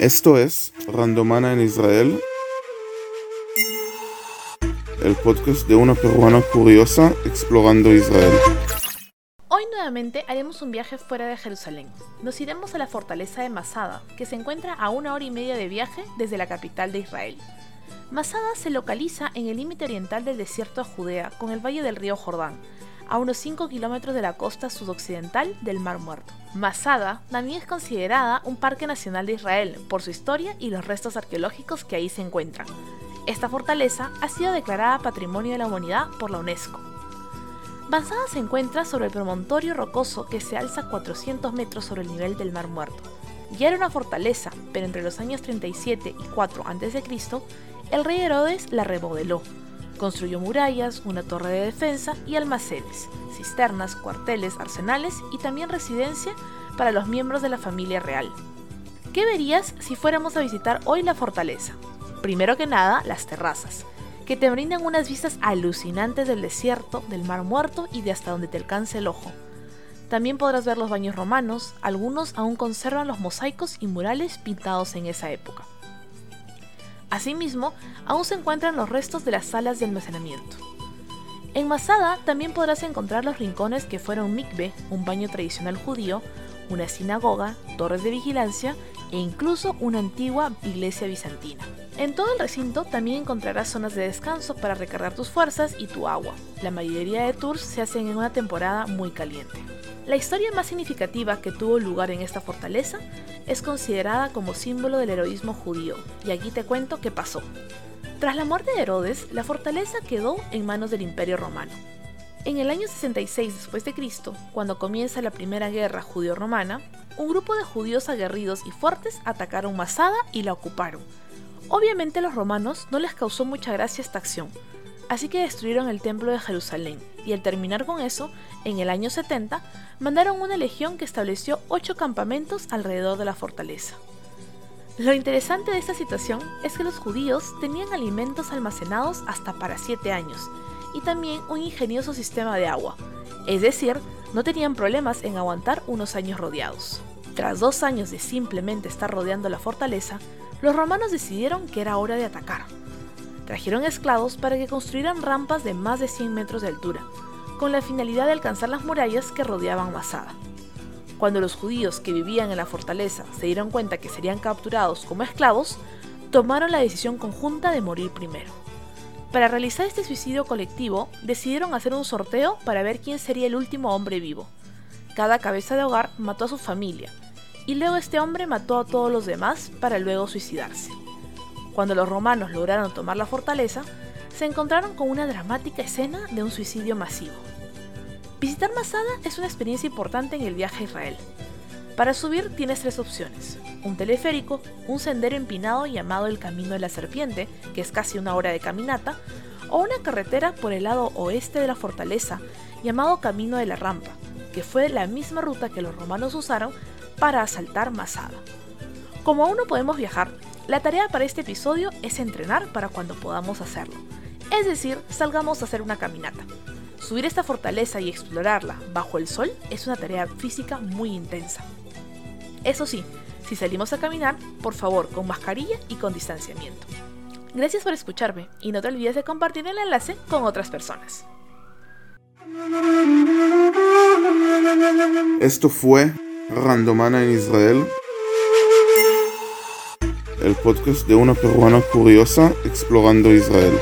Esto es Randomana en Israel, el podcast de una peruana curiosa explorando Israel. Hoy nuevamente haremos un viaje fuera de Jerusalén. Nos iremos a la fortaleza de Masada, que se encuentra a una hora y media de viaje desde la capital de Israel. Masada se localiza en el límite oriental del desierto de Judea con el valle del río Jordán, a unos 5 kilómetros de la costa sudoccidental del Mar Muerto. Masada también es considerada un parque nacional de Israel por su historia y los restos arqueológicos que ahí se encuentran. Esta fortaleza ha sido declarada Patrimonio de la Humanidad por la UNESCO. Masada se encuentra sobre el promontorio rocoso que se alza 400 metros sobre el nivel del Mar Muerto. Ya era una fortaleza, pero entre los años 37 y 4 a.C., el rey Herodes la remodeló, Construyó murallas, una torre de defensa y almacenes, cisternas, cuarteles, arsenales y también residencia para los miembros de la familia real. ¿Qué verías si fuéramos a visitar hoy la fortaleza? Primero que nada, las terrazas, que te brindan unas vistas alucinantes del desierto, del mar muerto y de hasta donde te alcance el ojo. También podrás ver los baños romanos, algunos aún conservan los mosaicos y murales pintados en esa época. Asimismo, aún se encuentran los restos de las salas de almacenamiento. En Masada también podrás encontrar los rincones que fueron mikve, un baño tradicional judío, una sinagoga, torres de vigilancia e incluso una antigua iglesia bizantina. En todo el recinto también encontrarás zonas de descanso para recargar tus fuerzas y tu agua. La mayoría de tours se hacen en una temporada muy caliente. La historia más significativa que tuvo lugar en esta fortaleza es considerada como símbolo del heroísmo judío, y aquí te cuento qué pasó. Tras la muerte de Herodes, la fortaleza quedó en manos del Imperio Romano. En el año 66 después de Cristo, cuando comienza la primera guerra judío-romana, un grupo de judíos aguerridos y fuertes atacaron Masada y la ocuparon. Obviamente los romanos no les causó mucha gracia esta acción, Así que destruyeron el templo de Jerusalén y al terminar con eso, en el año 70, mandaron una legión que estableció ocho campamentos alrededor de la fortaleza. Lo interesante de esta situación es que los judíos tenían alimentos almacenados hasta para siete años y también un ingenioso sistema de agua, es decir, no tenían problemas en aguantar unos años rodeados. Tras dos años de simplemente estar rodeando la fortaleza, los romanos decidieron que era hora de atacar trajeron esclavos para que construyeran rampas de más de 100 metros de altura, con la finalidad de alcanzar las murallas que rodeaban Masada. Cuando los judíos que vivían en la fortaleza se dieron cuenta que serían capturados como esclavos, tomaron la decisión conjunta de morir primero. Para realizar este suicidio colectivo, decidieron hacer un sorteo para ver quién sería el último hombre vivo. Cada cabeza de hogar mató a su familia, y luego este hombre mató a todos los demás para luego suicidarse. Cuando los romanos lograron tomar la fortaleza, se encontraron con una dramática escena de un suicidio masivo. Visitar Masada es una experiencia importante en el viaje a Israel. Para subir tienes tres opciones, un teleférico, un sendero empinado llamado el Camino de la Serpiente, que es casi una hora de caminata, o una carretera por el lado oeste de la fortaleza llamado Camino de la Rampa, que fue la misma ruta que los romanos usaron para asaltar Masada. Como aún no podemos viajar, la tarea para este episodio es entrenar para cuando podamos hacerlo. Es decir, salgamos a hacer una caminata. Subir esta fortaleza y explorarla bajo el sol es una tarea física muy intensa. Eso sí, si salimos a caminar, por favor con mascarilla y con distanciamiento. Gracias por escucharme y no te olvides de compartir el enlace con otras personas. Esto fue Randomana en Israel el podcast de una peruana curiosa explorando Israel.